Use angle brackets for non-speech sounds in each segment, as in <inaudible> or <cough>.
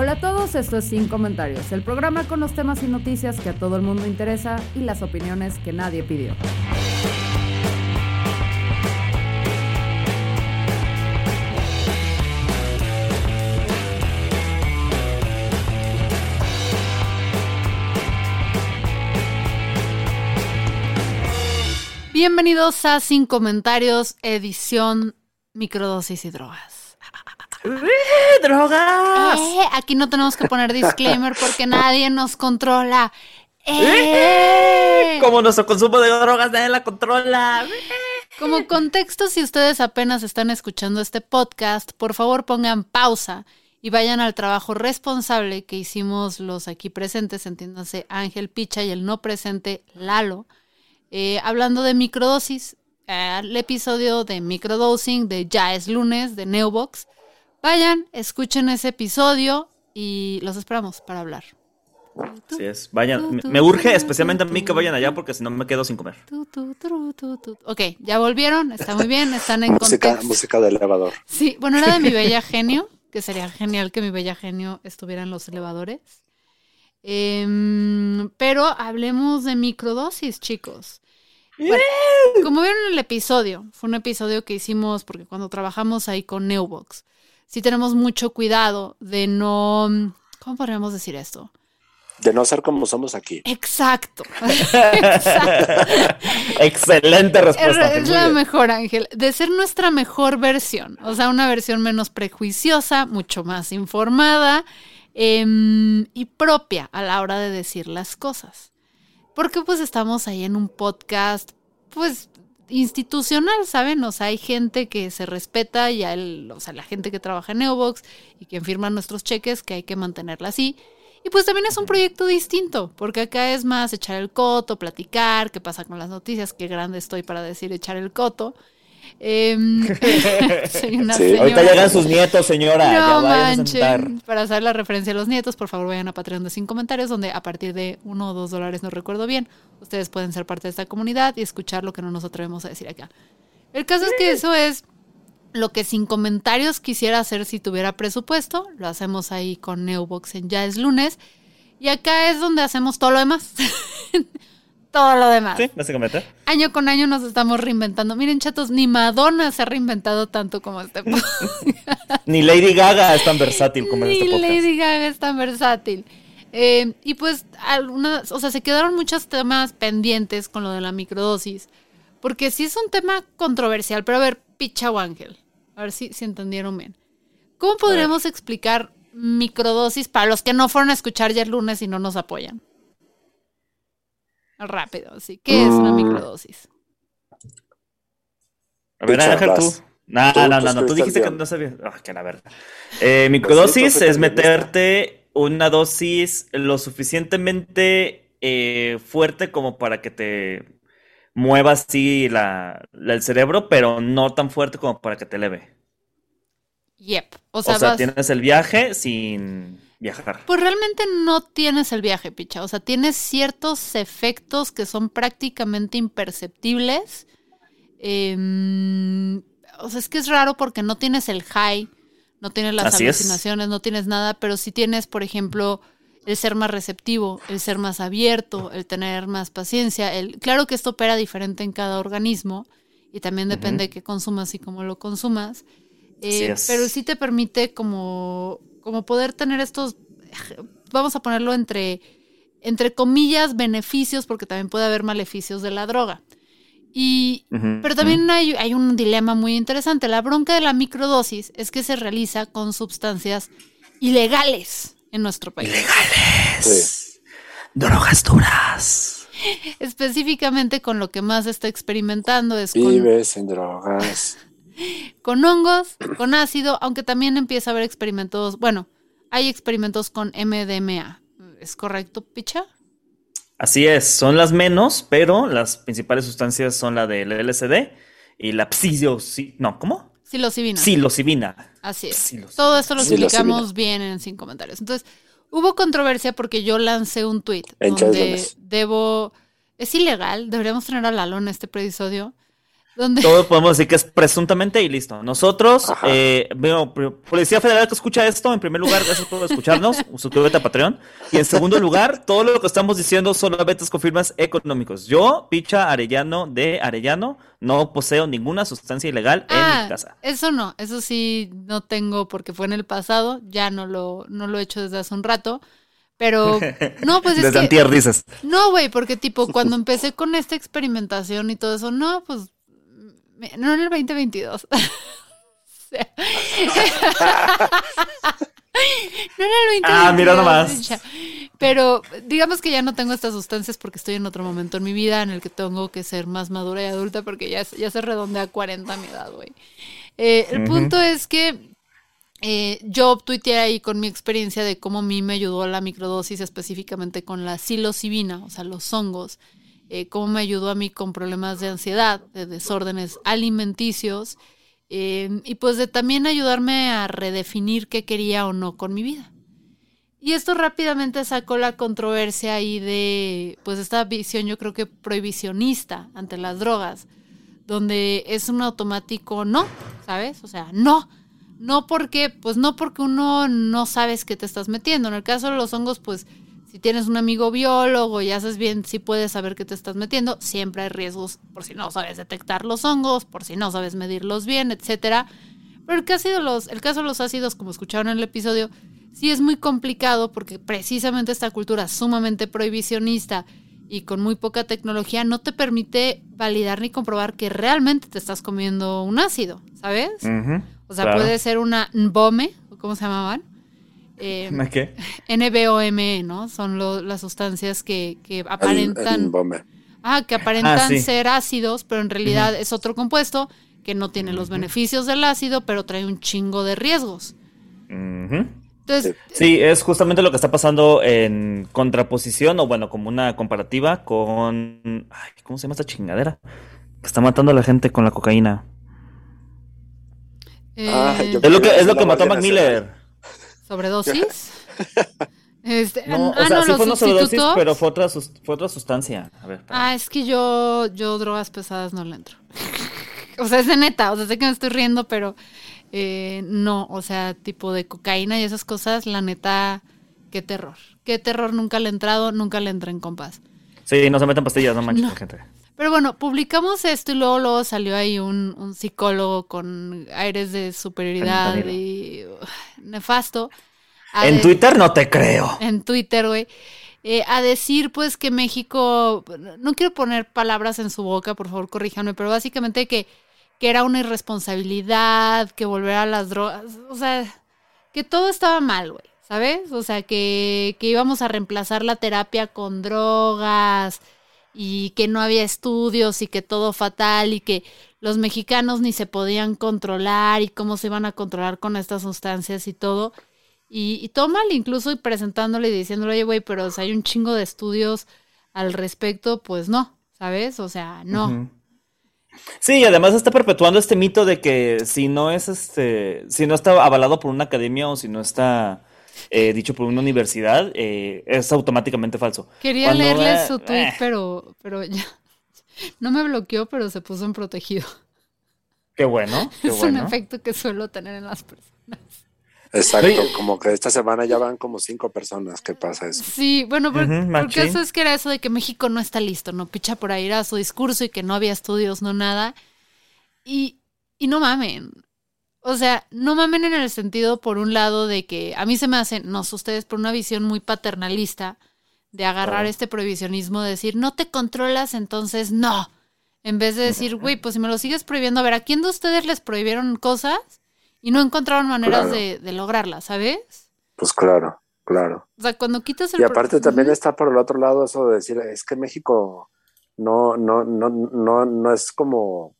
Hola a todos, esto es Sin Comentarios, el programa con los temas y noticias que a todo el mundo interesa y las opiniones que nadie pidió. Bienvenidos a Sin Comentarios, edición Microdosis y Drogas. ¡Eh, <laughs> ¡Drogas! Eh, aquí no tenemos que poner disclaimer porque <laughs> nadie nos controla. ¡Eh! Eh. Como nuestro consumo de drogas nadie la controla. Como contexto, si ustedes apenas están escuchando este podcast, por favor pongan pausa y vayan al trabajo responsable que hicimos los aquí presentes, entiéndanse Ángel Picha y el no presente Lalo, eh, hablando de microdosis, eh, el episodio de microdosing de Ya es lunes de Neobox. Vayan, escuchen ese episodio y los esperamos para hablar. Así es, vayan. Me, urge especialmente a mí que vayan allá porque si no me quedo sin comer. Ok, ya volvieron, está muy bien, están en Música, contexto. música de elevador. Sí, bueno, era de mi <laughs> bella genio, que sería genial que mi bella genio estuviera en los elevadores. Em, pero hablemos de microdosis, chicos. Bueno, como vieron en el episodio, fue un episodio que hicimos porque cuando trabajamos ahí con Neubox, sí tenemos mucho cuidado de no, ¿cómo podríamos decir esto? De no ser como somos aquí. Exacto. <laughs> Exacto. Excelente respuesta. Es muy la bien. mejor, Ángel. De ser nuestra mejor versión. O sea, una versión menos prejuiciosa, mucho más informada em, y propia a la hora de decir las cosas. Porque pues estamos ahí en un podcast, pues institucional, ¿saben? O sea, hay gente que se respeta y a él, o sea, la gente que trabaja en Neobox y quien firma nuestros cheques, que hay que mantenerla así. Y pues también es un proyecto distinto, porque acá es más echar el coto, platicar, qué pasa con las noticias, qué grande estoy para decir echar el coto. Em, <laughs> soy una Sí. señora. Ahorita llegan sus nietos, señora. ya No a sentar. manchen. Para hacer la referencia a los nietos, por favor vayan a Patreon de Sin Comentarios, donde a partir de uno o dos dólares, no recuerdo bien, ustedes pueden ser parte de esta comunidad y escuchar lo que no nos atrevemos a decir acá. El caso es que eso es lo que Sin Comentarios quisiera hacer si tuviera presupuesto. Lo hacemos ahí con Neobox en Ya es lunes. Y acá es donde hacemos todo lo demás. <laughs> todo lo demás. Sí, básicamente. Año con año nos estamos reinventando. Miren, chatos, ni Madonna se ha reinventado tanto como este <laughs> podcast. Ni Lady Gaga es tan versátil como en Ni este podcast. Lady Gaga es tan versátil. Eh, y pues algunas, o sea, se quedaron muchos temas pendientes con lo de la microdosis. Porque sí es un tema controversial. Pero a ver, picha o ángel. A ver si, si entendieron bien. ¿Cómo podríamos explicar microdosis para los que no fueron a escuchar ya el lunes y no nos apoyan? Rápido, así. ¿Qué es una Mm. microdosis? A ver, Ángel, tú. No, Tú, no, tú no, no, tú dijiste que no sabías. Ah, que la verdad. Eh, microdosis es meterte una dosis lo suficientemente eh, fuerte como para que te mueva así la, la- el cerebro, pero no tan fuerte como para que te eleve. Yep. O O sea, sea, vas- tienes el viaje sin viajar. Pues realmente no tienes el viaje, picha. O sea, tienes ciertos efectos que son prácticamente imperceptibles. Em, o sea, es que es raro porque no tienes el high, no tienes las Así es. alucinaciones, no tienes nada, pero sí tienes, por ejemplo, el ser más receptivo, el ser más abierto, el tener más paciencia. El, claro que esto opera diferente en cada organismo y también depende de qué consumas y cómo lo consumas. Eh, pero sí te permite como, como poder tener estos, vamos a ponerlo entre, entre comillas, beneficios, porque también puede haber maleficios de la droga. Y, pero también hay, hay un dilema muy interesante. La bronca de la microdosis es que se realiza con sustancias ilegales en nuestro país. Ilegales. Drogas duras. <laughs> Específicamente con lo que más se está experimentando es con, Vives en drogas. <laughs> con hongos, con ácido, aunque también empieza a haber experimentos, bueno, hay experimentos con MDMA. ¿Es correcto, picha? Así es, son las menos, pero las principales sustancias son la del LSD y la psilocibina. No, ¿cómo? Psilocibina. Psilocibina. Así es. Psilocibina. Todo esto lo explicamos bien en sin comentarios. Entonces, hubo controversia porque yo lancé un tweet En donde debo. Es ilegal, deberíamos tener a Lalo en este episodio. Donde. Todo podemos decir que es presuntamente y listo. Nosotros, eh, bueno, Policía Federal que escucha esto, en primer lugar, gracias por escucharnos, <laughs> suscríbete a Patreon. Y en segundo lugar, todo lo que estamos diciendo solamente es con firmas económicos. Yo, Picha Arellano de Arellano, no poseo ninguna sustancia ilegal en Ah, mi casa. eso no, eso sí no tengo porque fue en el pasado, ya no lo, no lo he hecho desde hace un rato. Pero, <laughs> no, pues es Desde que. dices. No, güey, porque tipo, cuando <laughs> empecé con esta experimentación y todo eso, no, pues, no en el 2022. <laughs> O sea, no en el 2022. Ah, mira nomás. Pero digamos que ya no tengo estas sustancias porque estoy en otro momento en mi vida en el que tengo que ser más madura y adulta porque ya, ya se redondea a 40 mi edad, güey. Eh, el punto es que eh, yo tuiteé ahí con mi experiencia de cómo a mí me ayudó la microdosis específicamente con la psilocibina, o sea, los hongos, eh, cómo me ayudó a mí con problemas de ansiedad, de desórdenes alimenticios, eh, y pues de también ayudarme a redefinir qué quería o no con mi vida. Y esto rápidamente sacó la controversia ahí de, pues esta visión yo creo que prohibicionista ante las drogas, donde es un automático no, ¿sabes? O sea, no. No porque, pues no porque uno no sabes qué te estás metiendo. En el caso de los hongos, pues si tienes un amigo biólogo y haces bien, sí puedes saber qué te estás metiendo. Siempre hay riesgos por si no sabes detectar los hongos, por si no sabes medirlos bien, etcétera. Pero el caso de los, el caso de los ácidos, como escucharon en el episodio, sí es muy complicado porque precisamente esta cultura sumamente prohibicionista y con muy poca tecnología no te permite validar ni comprobar que realmente te estás comiendo un ácido, ¿sabes? O sea, claro. puede ser una NBOME, o ¿cómo se llamaban? Eh, ¿Una qué? NBOME, ¿no? Son lo- las sustancias que, que aparentan, ah, que aparentan Ah, sí. ser ácidos, pero en realidad es otro compuesto que no tiene los beneficios del ácido, pero trae un chingo de riesgos. Entonces, Sí, es justamente lo que está pasando en contraposición, o bueno, como una comparativa con. Ay, ¿cómo se llama esta chingadera? Que está matando a la gente con la cocaína. Ah, eh, yo- Es lo que, es lo que mató a Mac Miller. Sobredosis. <laughs> Este, No, o ah, sea, no, sí fue una sobredosis, pero fue otra, fue otra sustancia. A ver. Ah, es que yo, yo drogas pesadas no le entro. <laughs> o sea, es de neta, o sea, sé que me estoy riendo, pero eh, no, o sea, tipo de cocaína y esas cosas, la neta, qué terror. Qué terror, nunca le he entrado, nunca le entré en compás. Sí, no se metan pastillas, no manches, No. gente. Pero bueno, publicamos esto y luego, luego salió ahí un, un psicólogo con aires de superioridad y uh, nefasto. En de- Twitter no te creo. en Twitter, güey, eh, a decir pues que México, no quiero poner palabras en su boca, por favor corríjanme, pero básicamente que, que era una irresponsabilidad, que volver a las drogas, o sea, que todo estaba mal, güey, ¿sabes? O sea, que, que íbamos a reemplazar la terapia con drogas y que no había estudios y que todo fatal y que los mexicanos ni se podían controlar y cómo se iban a controlar con estas sustancias y todo. Y, y todo incluso y presentándole y diciéndole, oye, güey, pero si hay un chingo de estudios al respecto, pues no, ¿sabes? O sea, no. Sí, y además está perpetuando este mito de que si no es este, si no está avalado por una academia o si no está eh, dicho por una universidad, eh, es automáticamente falso. Quería Cuando, leerle su tweet, eh. pero, pero ya. No me bloqueó, pero se puso en protegido. Qué bueno, qué es un efecto que suelo tener en las personas. Exacto, Sí. como que esta semana ya van como cinco personas que pasa eso. Sí, bueno, por- porque eso es que era eso de que México no está listo, no picha por ahí era su discurso y que no había estudios, no nada. Y, y no mamen. O sea, no mamen en el sentido, por un lado, de que a mí se me hace, no sé ustedes, por una visión muy paternalista de agarrar este prohibicionismo, de decir, no te controlas, entonces no. En vez de decir, güey, pues si me lo sigues prohibiendo, a ver, ¿a quién de ustedes les prohibieron cosas y no encontraron maneras Claro. de, de lograrlas, ¿sabes? Pues claro, claro. O sea, cuando quitas el... Y aparte también está por el otro lado eso de decir, es que México no, no, no, no, no es como,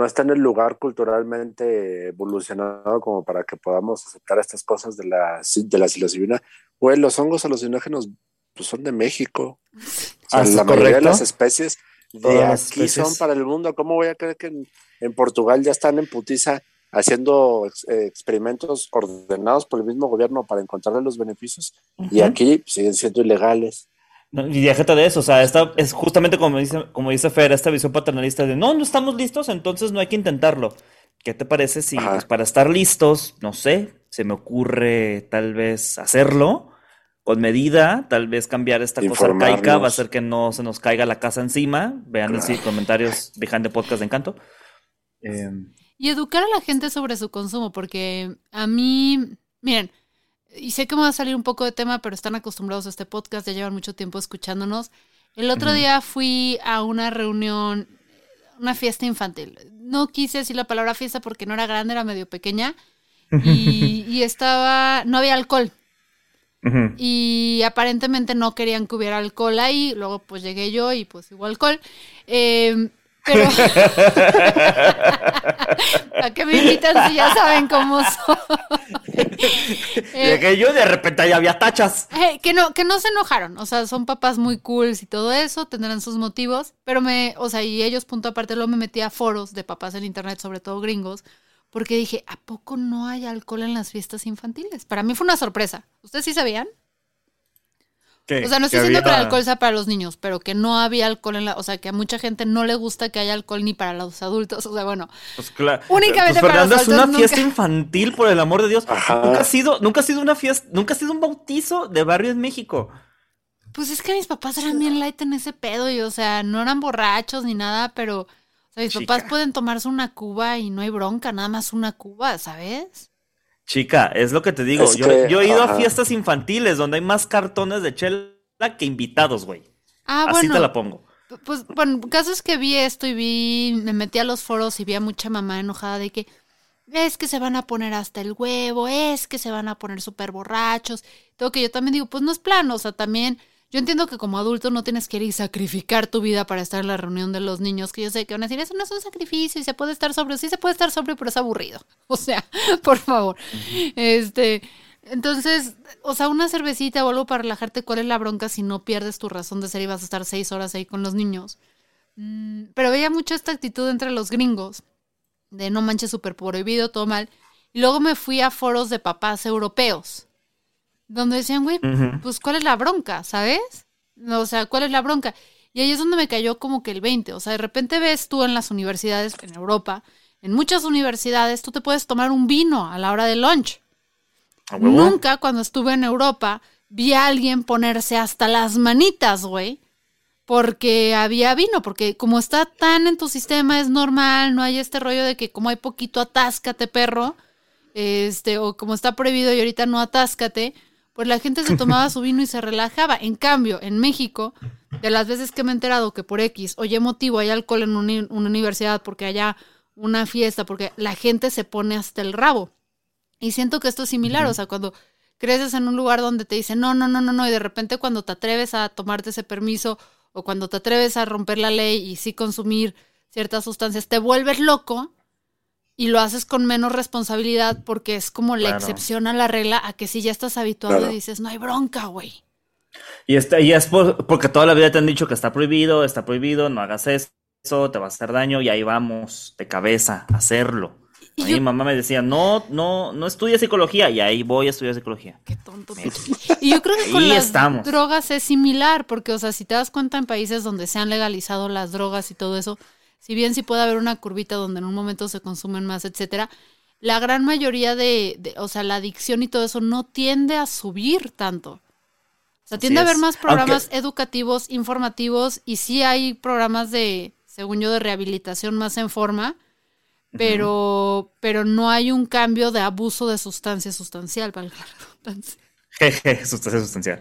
no está en el lugar culturalmente evolucionado como para que podamos aceptar estas cosas de la, de la psilocibina. Güey, los hongos alucinógenos pues, son de México. O sea, Ah, ¿sí, la mayoría de correcto? las especies de Todas aquí son para el mundo. ¿Cómo voy a creer que en, en Portugal ya están en putiza haciendo ex- eh, experimentos ordenados por el mismo gobierno para encontrarle los beneficios? Y aquí siguen siendo ilegales. Y déjate de eso, o sea, esta es justamente como dice, como dice Fer, esta visión paternalista de no, no estamos listos, entonces no hay que intentarlo. ¿Qué te parece si pues, para estar listos, no sé, se me ocurre tal vez hacerlo con medida, tal vez cambiar esta cosa arcaica, va a hacer que no se nos caiga la casa encima. Vean en comentarios behind the podcast de Encanto. Eh, Y educar a la gente sobre su consumo, porque a mí, miren, y sé que me va a salir un poco de tema, pero están acostumbrados a este podcast, ya llevan mucho tiempo escuchándonos. El otro día fui a una reunión, una fiesta infantil. No quise decir la palabra fiesta porque no era grande, era medio pequeña. Y, <laughs> y estaba, no había alcohol. Y aparentemente no querían que hubiera alcohol ahí. Luego pues llegué yo y pues hubo alcohol. Eh, pero... <laughs> ¿A qué me invitan si ya saben cómo soy? Eh, Llegué yo de repente ya había tachas. eh, que no, que no se enojaron, o sea, son papás muy cools y todo eso, tendrán sus motivos, pero me, o sea, y ellos punto aparte, luego me metí a foros de papás en internet, sobre todo gringos, porque dije, ¿a poco no hay alcohol en las fiestas infantiles? Para mí fue una sorpresa. ¿Ustedes sí sabían? O sea, no estoy diciendo que el alcohol sea para los niños, pero que no había alcohol en la, o sea, que a mucha gente no le gusta que haya alcohol ni para los adultos, o sea, bueno, Pues claro. Únicamente Pues, para los Fernanda, es una adultos, fiesta infantil, por el amor de Dios. Ajá. Nunca ha sido, nunca ha sido una fiesta, nunca ha sido un bautizo de barrio en México. Pues es que mis papás eran bien light en ese pedo y, o sea, no eran borrachos ni nada, pero, o sea, mis Chica. papás pueden tomarse una cuba y no hay bronca, nada más una cuba, ¿sabes? Chica, es lo que te digo. Es yo, que, yo he ido a fiestas infantiles donde hay más cartones de chela que invitados, güey. Ah, Así bueno. te la pongo. Pues, bueno, el caso es que vi esto y vi, me metí a los foros y vi a mucha mamá enojada de que es que se van a poner hasta el huevo, es que se van a poner súper borrachos. Todo que yo también digo, pues no es plano, o sea, también yo entiendo que como adulto no tienes que ir y sacrificar tu vida para estar en la reunión de los niños, que yo sé que van a decir, eso no es un sacrificio y se puede estar sobrio, sí se puede estar sobrio, pero es aburrido. <laughs> O sea, <laughs> por favor. Este, entonces, o sea, una cervecita o algo para relajarte, ¿cuál es la bronca si no pierdes tu razón de ser y vas a estar seis horas ahí con los niños? Mm, pero veía mucho esta actitud entre los gringos, de no manches súper prohibido, todo mal. Y luego me fui a foros de papás europeos, donde decían, güey, pues ¿cuál es la bronca? ¿Sabes? O sea, ¿cuál es la bronca? Y ahí es donde me cayó como que el 20. O sea, de repente ves tú en las universidades, en Europa, en muchas universidades, tú te puedes tomar un vino a la hora del lunch. Nunca cuando estuve en Europa vi a alguien ponerse hasta las manitas, güey, porque había vino, porque como está tan en tu sistema es normal, no hay este rollo de que como hay poquito atáscate, perro, este, o como está prohibido y ahorita no atáscate, pues la gente se tomaba su vino y se relajaba. En cambio, en México, de las veces que me he enterado que por X, oye, motivo, hay alcohol en una universidad porque haya una fiesta, porque la gente se pone hasta el rabo. Y siento que esto es similar, o sea, cuando creces en un lugar donde te dicen no, no, no, no, no, y de repente cuando te atreves a tomarte ese permiso o cuando te atreves a romper la ley y sí consumir ciertas sustancias, te vuelves loco y lo haces con menos responsabilidad porque es como la Claro. excepción a la regla a que si ya estás habituado Claro. y dices, no hay bronca, güey. Y, este, y es por- porque toda la vida te han dicho que está prohibido, está prohibido, no hagas eso, te va a hacer daño, y ahí vamos, de cabeza, a hacerlo. Y A yo- mi mamá me decía, no, no, no estudia psicología, y ahí voy a estudiar psicología. Qué tonto. Y yo creo que con las estamos. drogas es similar, porque, o sea, si te das cuenta en países donde se han legalizado las drogas y todo eso, si bien sí puede haber una curvita donde en un momento se consumen más, etcétera, la gran mayoría de, de- o sea, la adicción y todo eso no tiende a subir tanto. O sea, Así tiende a haber más programas Aunque- educativos, informativos, y sí hay programas de, según yo, de rehabilitación más en forma, pero, pero no hay un cambio de abuso de sustancia sustancial, <laughs> redundancia. Jeje, sustancia sustancial.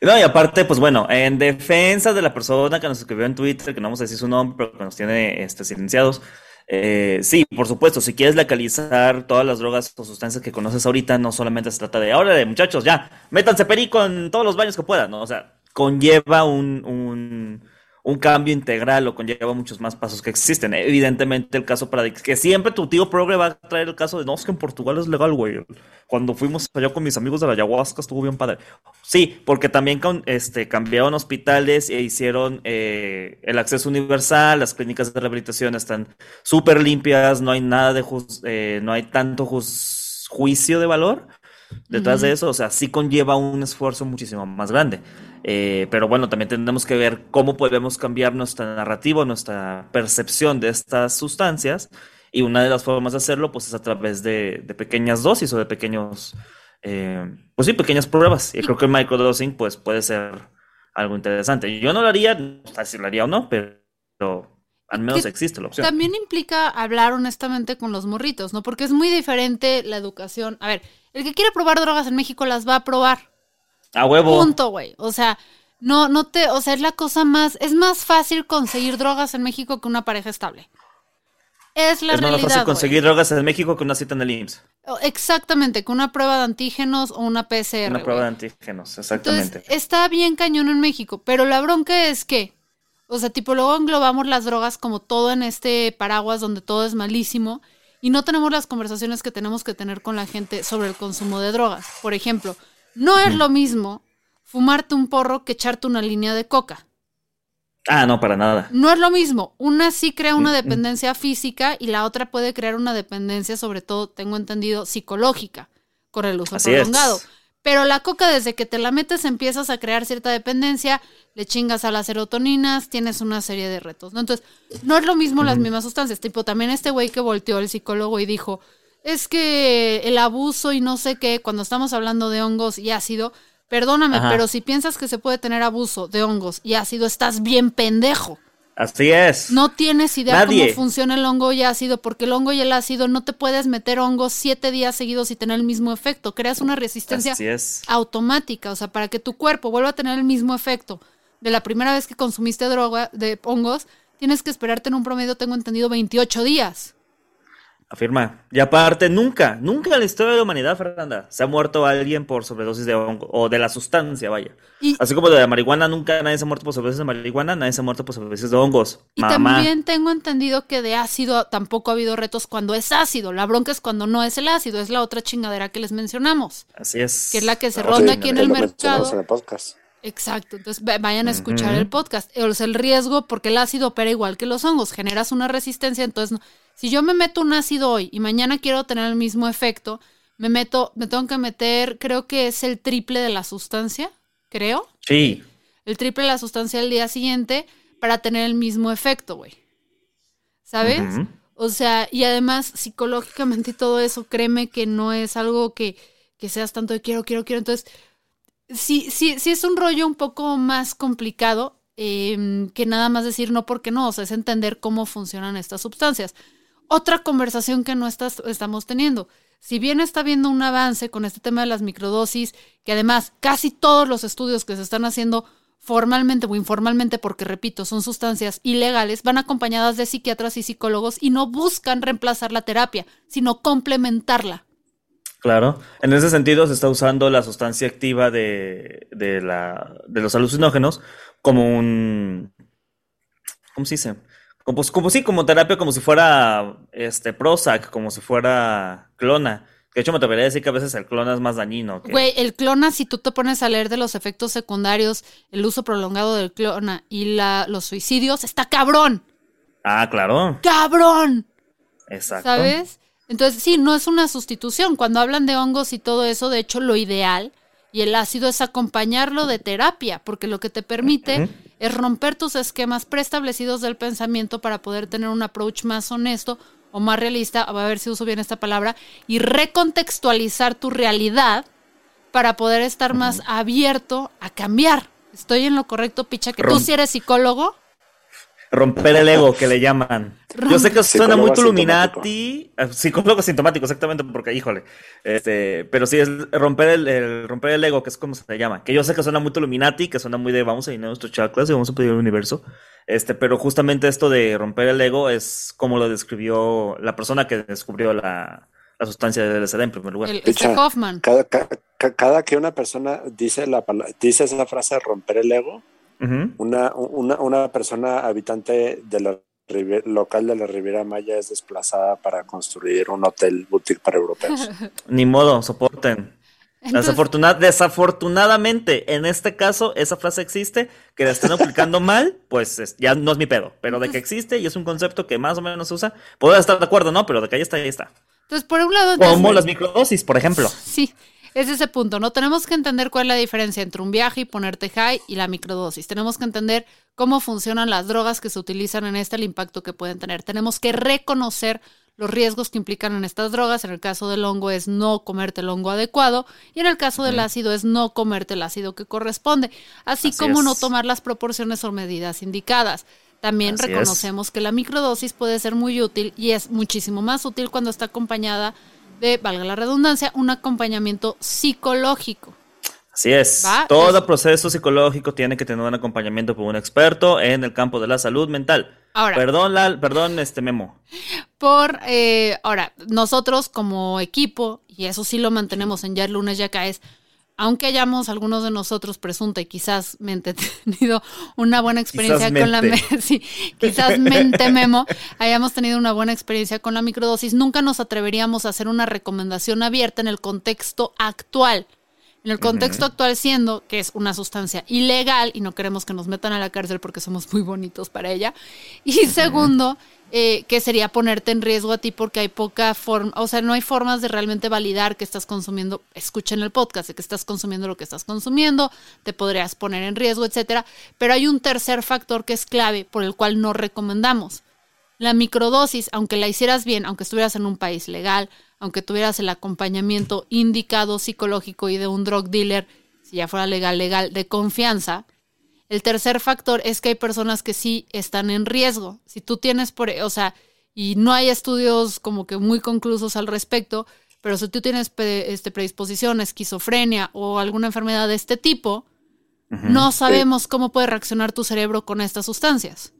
No, y aparte, pues bueno, en defensa de la persona que nos escribió en Twitter, que no vamos a decir su nombre, pero que nos tiene este, silenciados, eh, sí, por supuesto, si quieres legalizar todas las drogas o sustancias que conoces ahorita, no solamente se trata de, ahora de muchachos, ya, métanse perico en todos los baños que puedan, ¿no? O sea, conlleva un, un, un cambio integral o conlleva muchos más pasos que existen. Evidentemente, el caso para que siempre tu tío progre va a traer el caso de no, es que en Portugal es legal, güey. Cuando fuimos allá con mis amigos de la ayahuasca estuvo bien padre. Sí, porque también este, cambiaron hospitales e hicieron eh, el acceso universal, las clínicas de rehabilitación están súper limpias, no hay nada de eh, no hay tanto juicio de valor detrás de eso, o sea, sí conlleva un esfuerzo muchísimo más grande. Eh, pero bueno, también tenemos que ver cómo podemos cambiar nuestra narrativa, nuestra percepción de estas sustancias. Y una de las formas de hacerlo, pues, es a través de, pequeñas dosis o de pequeños, eh, pues sí, pequeñas pruebas. Y creo que el microdosing, pues, puede ser algo interesante. Yo no lo haría, no sé si lo haría o no, pero al menos existe la opción. También implica hablar honestamente con los morritos, ¿no? Porque es muy diferente la educación. A ver, el que quiere probar drogas en México las va a probar. A huevo. Punto, güey. O sea, no, no te, o sea, es la cosa más, es más fácil conseguir drogas en México que una pareja estable. Es la realidad. Es más fácil conseguir drogas en México que una cita en el IMSS. Exactamente, con una prueba de antígenos o una PCR. Una prueba de antígenos, exactamente. está bien cañón en México, pero la bronca es que, o sea, tipo, luego englobamos las drogas como todo en este paraguas donde todo es malísimo y no tenemos las conversaciones que tenemos que tener con la gente sobre el consumo de drogas. Por ejemplo, no es lo mismo fumarte un porro que echarte una línea de coca. Ah, no, para nada. No es lo mismo. Una sí crea una dependencia física y la otra puede crear una dependencia, sobre todo, tengo entendido, psicológica, con el uso prolongado. Pero la coca, desde que te la metes, empiezas a crear cierta dependencia, le chingas a las serotoninas, tienes una serie de retos, ¿no? Entonces, no es lo mismo las mismas sustancias. Tipo, también este güey que volteó el psicólogo y dijo, es que el abuso y no sé qué, cuando estamos hablando de hongos y ácido, perdóname, pero si piensas que se puede tener abuso de hongos y ácido, estás bien pendejo. Así es. No tienes idea cómo funciona el hongo y ácido, porque el hongo y el ácido no te puedes meter hongos siete días seguidos y tener el mismo efecto. Creas una resistencia automática, o sea, para que tu cuerpo vuelva a tener el mismo efecto de la primera vez que consumiste droga de hongos, tienes que esperarte en un promedio, tengo entendido, 28 días. Afirma. Y aparte, nunca, nunca en la historia de la humanidad, Fernanda, se ha muerto alguien por sobredosis de hongo, o de la sustancia, vaya. Así como de la marihuana, nunca nadie se ha muerto por sobredosis de marihuana, nadie se ha muerto por sobredosis de hongos. Y también tengo entendido que de ácido tampoco ha habido retos cuando es ácido. La bronca es cuando no es el ácido, es la otra chingadera que les mencionamos. Así es. Que es la que se ronda aquí en el mercado. Exacto, entonces vayan a escuchar el podcast. El riesgo porque el ácido opera igual que los hongos, generas una resistencia, entonces si yo me meto un ácido hoy y mañana quiero tener el mismo efecto, me meto, me tengo que meter, creo que es el triple de la sustancia, creo. Sí. El triple de la sustancia al día siguiente para tener el mismo efecto, güey. ¿Sabes? O sea, y además psicológicamente y todo eso, créeme que no es algo que, que seas tanto de quiero, quiero, quiero. Entonces, sí, sí, sí es un rollo un poco más complicado em, que nada más decir no porque no, o sea, es entender cómo funcionan estas sustancias otra conversación que no estamos teniendo. Si bien está habiendo un avance con este tema de las microdosis, que además casi todos los estudios que se están haciendo formalmente o informalmente, porque repito, son sustancias ilegales, van acompañadas de psiquiatras y psicólogos y no buscan reemplazar la terapia, sino complementarla. Claro, en ese sentido se está usando la sustancia activa de, de, la, de los alucinógenos como un... ¿Cómo se dice? Como, como sí, como terapia, como si fuera este Prozac, como si fuera clona. De hecho, me atrevería a decir que a veces el clona es más dañino. Güey, el clona, si tú te pones a leer de los efectos secundarios, el uso prolongado del clona y la, los suicidios, está cabrón. Ah, claro. ¡Cabrón! Exacto. ¿Sabes? Entonces, sí, no es una sustitución. Cuando hablan de hongos y todo eso, de hecho, lo ideal y el ácido es acompañarlo de terapia, porque lo que te permite es romper tus esquemas preestablecidos del pensamiento para poder tener un approach más honesto o más realista, a ver si uso bien esta palabra, y recontextualizar tu realidad para poder estar más abierto a cambiar. Estoy en lo correcto, picha, que tú si eres psicólogo. Romper el ego, que le llaman. Yo sé que suena muy Illuminati, ah, psicólogo sintomático, exactamente, porque híjole, este, pero sí es romper el, romper el ego, que es como se llama, que yo sé que suena muy Illuminati, que suena muy de vamos a llenar nuestros chakras y vamos a pedir el universo, este, pero justamente esto de romper el ego es como lo describió la persona que descubrió la, sustancia del LSD en primer lugar. El, Hoffman. Cada, cada, que una persona dice, la, dice esa frase romper el ego, Una, una, una persona habitante de la local de la Riviera Maya es desplazada para construir un hotel boutique para europeos. <laughs> Ni modo, soporten. Entonces, Desafortuna- desafortunadamente, en este caso, esa frase existe, que la están aplicando <laughs> mal, pues es- ya no es mi pedo. Pero de que existe y es un concepto que más o menos se usa, puedo estar de acuerdo, ¿no? Pero de que ahí está, ahí está. entonces, por un lado, Como las microdosis, por ejemplo. Sí, es ese punto, ¿no? Tenemos que entender cuál es la diferencia entre un viaje y ponerte high y la microdosis. Tenemos que entender cómo funcionan las drogas que se utilizan en este, el impacto que pueden tener. Tenemos que reconocer los riesgos que implican en estas drogas. En el caso del hongo es no comerte el hongo adecuado y en el caso del ácido es no comerte el ácido que corresponde, así, Así como no tomar las proporciones o medidas indicadas. También Así es. reconocemos que la microdosis puede ser muy útil y es muchísimo más útil cuando está acompañada de, valga la redundancia, un acompañamiento psicológico. Así es. Va, Todo es- proceso psicológico tiene que tener un acompañamiento por un experto en el campo de la salud mental. Ahora. Perdón, Lal, perdón, este Memo. Por, eh, ahora, nosotros como equipo, y eso sí lo mantenemos en Ya el lunes ya caes, aunque hayamos algunos de nosotros presunta y quizás mente <laughs> tenido una buena experiencia Quizás con la mente. <laughs> sí, quizás mente memo, hayamos tenido una buena experiencia con la microdosis, nunca nos atreveríamos a hacer una recomendación abierta en el contexto actual. En el contexto actual siendo que es una sustancia ilegal y no queremos que nos metan a la cárcel porque somos muy bonitos para ella. Y segundo, eh, que sería ponerte en riesgo a ti porque hay poca forma, o sea, no hay formas de realmente validar que estás consumiendo, escuchen el podcast, de que estás consumiendo lo que estás consumiendo, te podrías poner en riesgo, etcétera. Pero hay un tercer factor que es clave por el cual no recomendamos. La microdosis, aunque la hicieras bien, aunque estuvieras en un país legal, aunque tuvieras el acompañamiento indicado psicológico y de un drug dealer, si ya fuera legal, legal, de confianza, el tercer factor es que hay personas que sí están en riesgo. Si tú tienes, por, o sea, y no hay estudios como que muy conclusos al respecto, pero si tú tienes este, predisposición, esquizofrenia o alguna enfermedad de este tipo, no sabemos cómo puede reaccionar tu cerebro con estas sustancias.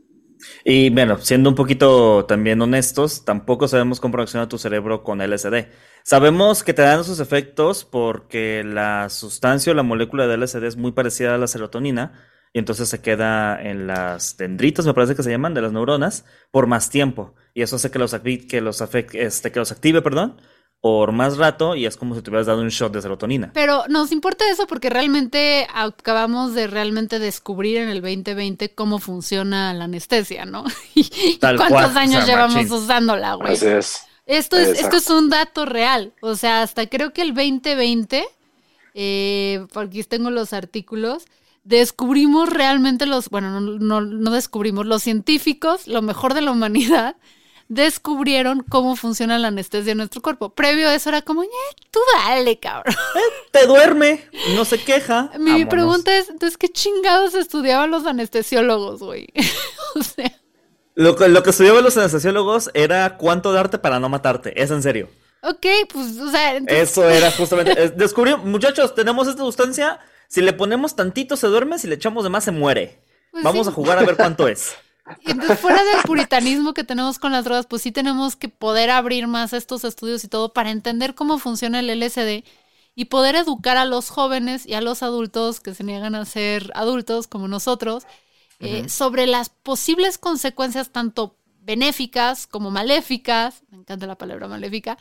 Y bueno, siendo un poquito también honestos, tampoco sabemos cómo reacciona tu cerebro con LSD. Sabemos que te dan sus efectos porque la sustancia o la molécula de LSD es muy parecida a la serotonina y entonces se queda en las dendritas, me parece que se llaman, de las neuronas, por más tiempo. Y eso hace que los, que los, afec- este, que los active, perdón, por más rato y es como si te hubieras dado un shot de serotonina. Pero nos importa eso porque realmente acabamos de realmente descubrir en el 2020 cómo funciona la anestesia, ¿no? <laughs> Y Tal cuántos cual, o años sea, llevamos machín. usándola, güey. Así es. Esto es, esto es un dato real. O sea, hasta creo que el 2020, eh, porque tengo los artículos, descubrimos realmente los, bueno, no, no, no descubrimos, los científicos, lo mejor de la humanidad, <laughs> descubrieron cómo funciona la anestesia en nuestro cuerpo. Previo a eso era como, "Ñe, tú dale, cabrón. Te duerme, no se queja. <laughs> Mi vámonos. pregunta es, entonces, ¿qué chingados estudiaban los anestesiólogos, güey? <laughs> o sea, Lo que, lo que estudiaban los anestesiólogos era cuánto darte para no matarte, es en serio. ok, pues, o sea, entonces, Eso era justamente. eh, Descubrió, muchachos, tenemos esta sustancia. Si le ponemos tantito se duerme, si le echamos de más se muere. Pues Vamos sí. a jugar a ver cuánto es. <laughs> Y entonces, fuera del puritanismo que tenemos con las drogas, pues sí tenemos que poder abrir más estos estudios y todo para entender cómo funciona el LSD y poder educar a los jóvenes y a los adultos que se niegan a ser adultos como nosotros eh, sobre las posibles consecuencias tanto benéficas como maléficas, me encanta la palabra maléfica,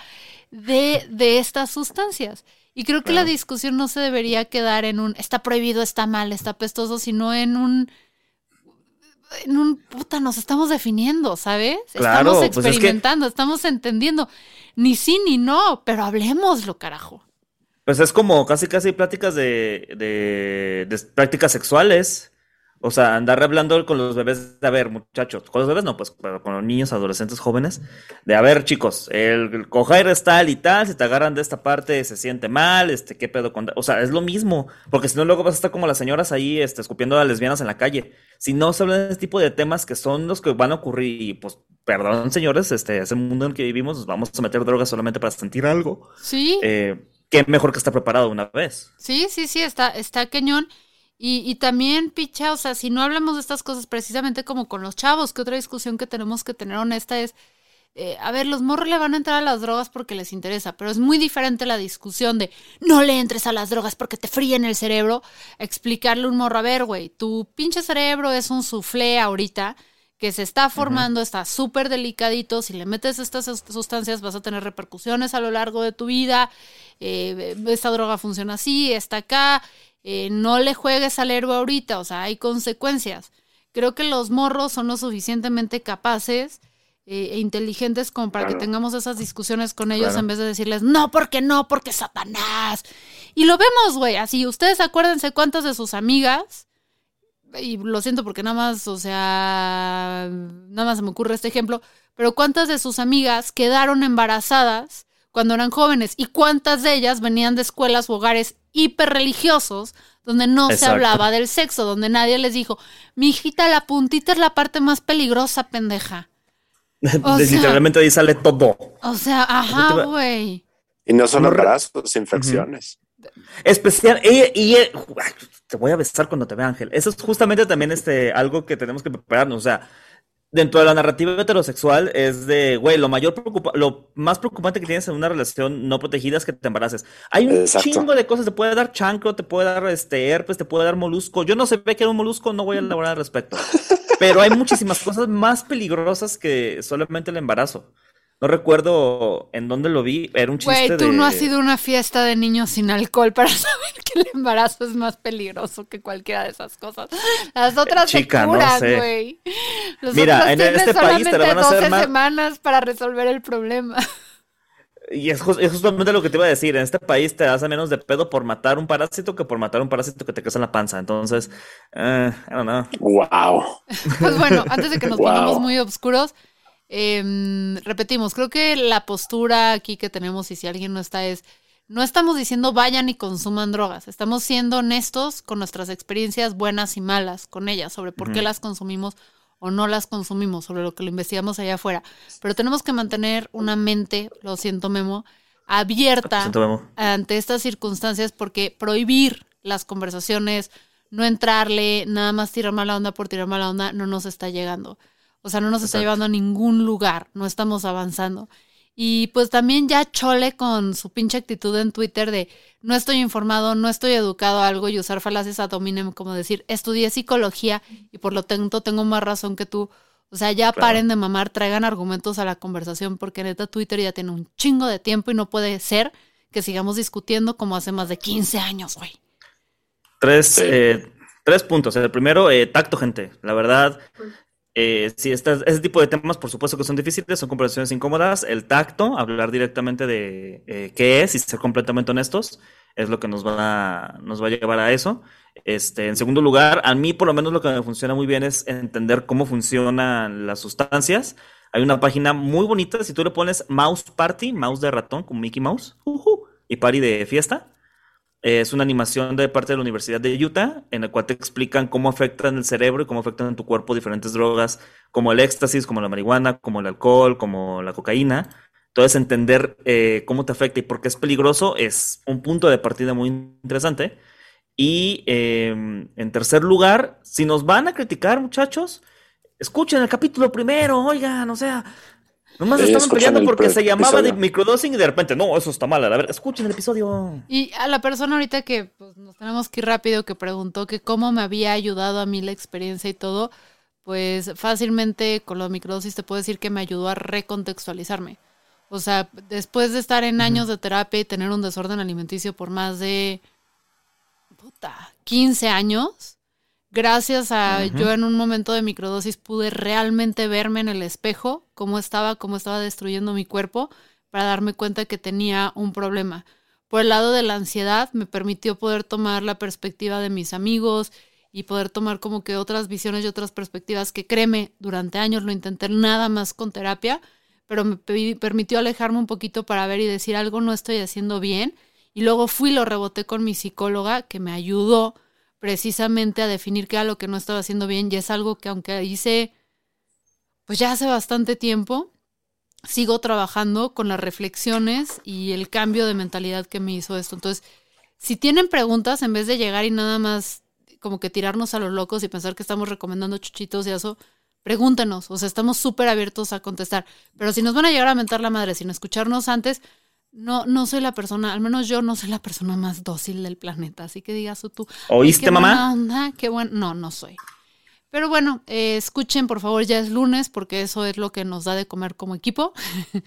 de, de estas sustancias. Y creo que la discusión no se debería quedar en un está prohibido, está mal, está pestoso, sino en un en un puta, nos estamos definiendo, ¿sabes? Claro, estamos pues es que- experimentando, estamos entendiendo. Ni sí ni no, pero hablemoslo, carajo. Pues es como casi casi pláticas de, de, de prácticas sexuales. O sea, andar hablando con los bebés, de a ver, muchachos, con los bebés no, pues, pero con los niños, adolescentes, jóvenes, de a ver, chicos, el, el coger es tal y tal, si te agarran de esta parte se siente mal, este, qué pedo con... O sea, es lo mismo, porque si no luego vas a estar como las señoras ahí, este, escupiendo a lesbianas en la calle. Si no se habla de este tipo de temas que son los que van a ocurrir y, pues, perdón, señores, este, ese mundo en el que vivimos, nos vamos a meter drogas solamente para sentir algo. Sí, Eh, qué mejor que estar preparado una vez. sí, sí, sí, está, está cañón. Y, y también, picha, o sea, si no hablamos de estas cosas precisamente como con los chavos, que otra discusión que tenemos que tener honesta es, eh, a ver, los morros le van a entrar a las drogas porque les interesa, pero es muy diferente la discusión de no le entres a las drogas porque te fríen el cerebro, explicarle a un morro, a ver, güey, tu pinche cerebro es un soufflé ahorita que se está formando, está súper delicadito, si le metes estas sustancias vas a tener repercusiones a lo largo de tu vida, eh, esta droga funciona así, está acá, eh, no le juegues al héroe ahorita, o sea, hay consecuencias. Creo que los morros son lo suficientemente capaces eh, e inteligentes como para que tengamos esas discusiones con ellos en vez de decirles, no, porque no, porque Satanás. Y lo vemos, güey, así, ustedes acuérdense cuántas de sus amigas, y lo siento porque nada más, o sea, nada más se me ocurre este ejemplo, pero cuántas de sus amigas quedaron embarazadas cuando eran jóvenes y cuántas de ellas venían de escuelas o hogares hiperreligiosos donde no se hablaba del sexo, donde nadie les dijo, mi hijita, la puntita es la parte más peligrosa, pendeja. <laughs> Literalmente ahí sale todo. O sea, ajá, güey. Y no son embarazos, infecciones. Especial, y, te voy a besar cuando te vea Ángel. Eso es justamente también este, algo que tenemos que prepararnos. O sea, dentro de la narrativa heterosexual es de, güey, lo mayor lo más preocupante que tienes en una relación no protegida es que te embaraces. Hay un chingo de cosas, te puede dar chancro, te puede dar este herpes, te puede dar molusco. Yo no sé qué era un molusco, no voy a elaborar al respecto. <laughs> Pero hay muchísimas cosas más peligrosas que solamente el embarazo. No recuerdo en dónde lo vi, era un chiste Güey, tú no has sido una fiesta de niños sin alcohol para <laughs> saber que el embarazo es más peligroso que cualquiera de esas cosas. Las otras Chica, se curan, güey. Mira, en este país te van a hacer más... semanas para resolver el problema. Y es, justamente lo que te iba a decir. En este país te hace menos de pedo por matar un parásito que por matar un parásito que te crece en la panza. Entonces, uh, I don't know. Wow. Pues bueno, antes de que nos pongamos muy oscuros, Em, repetimos, creo que la postura aquí que tenemos y si alguien no está es, no estamos diciendo vayan y consuman drogas, estamos siendo honestos con nuestras experiencias buenas y malas con ellas, sobre por qué las consumimos o no las consumimos, sobre lo que lo investigamos allá afuera. Pero tenemos que mantener una mente, lo siento Memo, abierta ante estas circunstancias porque prohibir las conversaciones, no entrarle, nada más tirar mala onda por tirar mala onda, no nos está llegando. O sea, no nos está llevando a ningún lugar, no estamos avanzando. Y pues también ya chole con su pinche actitud en Twitter de no estoy informado, no estoy educado a algo y usar falacias a dominem como decir estudié psicología y por lo tanto tengo más razón que tú. O sea, ya paren de mamar, traigan argumentos a la conversación porque neta Twitter ya tiene un chingo de tiempo y no puede ser que sigamos discutiendo como hace más de 15 años, güey. Tres, eh, tres puntos. El primero, eh, tacto, gente. La verdad, eh, sí, ese tipo de temas, por supuesto que son difíciles, son conversaciones incómodas. El tacto, hablar directamente de eh, qué es y ser completamente honestos, es lo que nos va, nos va a llevar a eso. Este, en segundo lugar, a mí por lo menos lo que me funciona muy bien es entender cómo funcionan las sustancias. Hay una página muy bonita, si tú le pones Mouse Party, mouse de ratón con Mickey Mouse, y party de fiesta, es una animación de parte de la Universidad de Utah, en la cual te explican cómo afectan el cerebro y cómo afectan en tu cuerpo diferentes drogas, como el éxtasis, como la marihuana, como el alcohol, como la cocaína. Entonces, entender eh, cómo te afecta y por qué es peligroso es un punto de partida muy interesante. Y em, en tercer lugar, si nos van a criticar, muchachos, escuchen el capítulo primero, oigan, o sea, Nomás estaban peleando porque se llamaba de microdosing y de repente, no, eso está mal. A ver, escuchen el episodio. Y a la persona ahorita que pues, nos tenemos que ir rápido, que preguntó que cómo me había ayudado a mí la experiencia y todo, pues fácilmente con la microdosis te puedo decir que me ayudó a recontextualizarme. O sea, después de estar en años de terapia y tener un desorden alimenticio por más de puta, 15 años, gracias a yo en un momento de microdosis pude realmente verme en el espejo, cómo estaba, cómo estaba destruyendo mi cuerpo, para darme cuenta que tenía un problema. Por el lado de la ansiedad, me permitió poder tomar la perspectiva de mis amigos y poder tomar como que otras visiones y otras perspectivas que créeme, durante años lo intenté nada más con terapia, pero me permitió alejarme un poquito para ver y decir algo no estoy haciendo bien. Y luego fui, lo reboté con mi psicóloga que me ayudó precisamente a definir qué era lo que no estaba haciendo bien y es algo que aunque hice pues ya hace bastante tiempo, sigo trabajando con las reflexiones y el cambio de mentalidad que me hizo esto. Entonces, si tienen preguntas, en vez de llegar y nada más como que tirarnos a los locos y pensar que estamos recomendando chuchitos y eso, pregúntenos, o sea, estamos súper abiertos a contestar. Pero si nos van a llegar a mentar la madre sin escucharnos antes, no, no soy la persona, al menos yo no soy la persona más dócil del planeta. Así que digas tú. ¿Oíste, qué mamá? onda, qué bueno. No, no soy. Pero bueno, eh, escuchen, por favor, ya es lunes, porque eso es lo que nos da de comer como equipo. <laughs>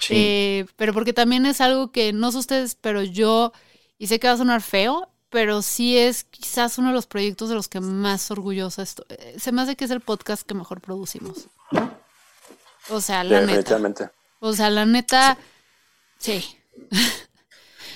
Sí. Eh, pero porque también es algo que no sé ustedes, pero yo, y sé que va a sonar feo, pero sí es quizás uno de los proyectos de los que más orgullosa estoy. Eh, Se me hace que es el podcast que mejor producimos. O sea, la neta. O sea, la neta, sí.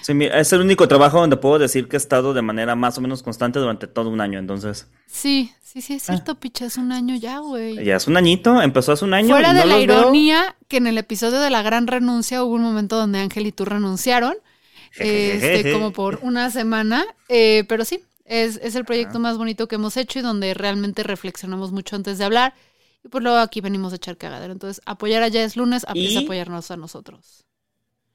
Sí, mira, es el único trabajo donde puedo decir que he estado de manera más o menos constante durante todo un año. Entonces, Sí, sí, sí, es cierto, picha, es un año ya, güey. ya es un añito, empezó hace un año. Fuera y de no la veo. ironía que en el episodio de la gran renuncia hubo un momento donde Ángel y tú renunciaron, <laughs> este, como por una semana, eh, pero sí, es, es el proyecto más bonito que hemos hecho y donde realmente reflexionamos mucho antes de hablar. Y pues luego aquí venimos a echar cagadero. Entonces, apoyar a Ya es lunes, Y- apoyarnos a nosotros.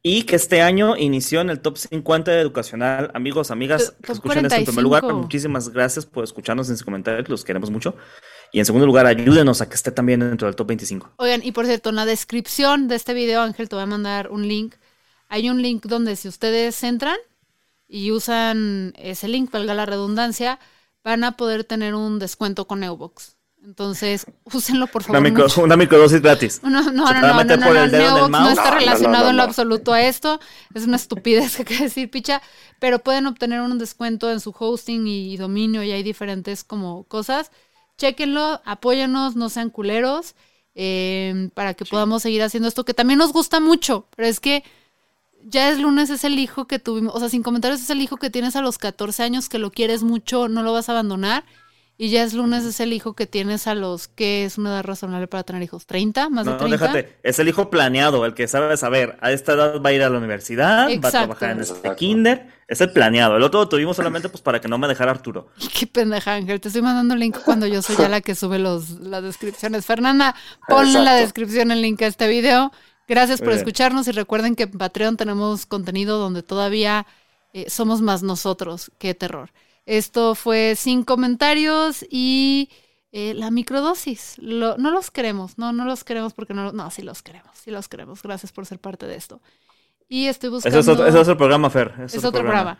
Y que este año inició en el top 50 de educacional. Amigos, amigas, que escuchan esto en primer lugar, 45. muchísimas gracias por escucharnos en sus comentarios, los queremos mucho. Y en segundo lugar, ayúdenos a que esté también dentro del top 25. Oigan, y por cierto, en la descripción de este video, Ángel, te voy a mandar un link. Hay un link donde si ustedes entran y usan ese link, valga la redundancia, van a poder tener un descuento con Neubox. Entonces, <laughs> úsenlo por Una, favor. micro- mucho. una microdosis gratis. No, no, ¿Se no, no, no, no, no, Neubox no está No, no, no, relacionado no, en lo absoluto a esto. Es una estupidez que <laughs> quiere decir, picha. Pero pueden obtener un descuento en su hosting y dominio y hay diferentes como cosas. Chéquenlo, apóyennos, no sean culeros, eh, para que podamos seguir haciendo esto que también nos gusta mucho. Pero es que ya es lunes, es el hijo que tuvimos, o sea, sin comentarios, es el hijo que tienes a los 14 años, que lo quieres mucho, no lo vas a abandonar. Y ya es lunes, es el hijo que tienes a los, que es una edad razonable para tener hijos? ¿30? ¿Más de No, 30? déjate, es el hijo planeado, el que sabe saber, a esta edad va a ir a la universidad, va a trabajar en este kinder, es el planeado. El otro lo tuvimos solamente pues para que no me dejara Arturo. <laughs> Qué pendeja, Ángel. Te estoy mandando un link cuando yo soy ya la que sube los, las descripciones. Fernanda, ponle en la descripción el link a este video. Gracias por bien. escucharnos y recuerden que en Patreon tenemos contenido donde todavía eh, somos más nosotros. Qué terror. Esto fue sin comentarios y eh, la microdosis. Lo- no los queremos, no, no los queremos porque no, no, sí los queremos, sí los queremos. Gracias por ser parte de esto. Y estoy buscando... Ese es otro, ese es otro programa, Fer. es otro programa.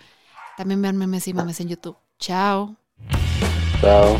También vean memes y memes en YouTube. Chao. Chao.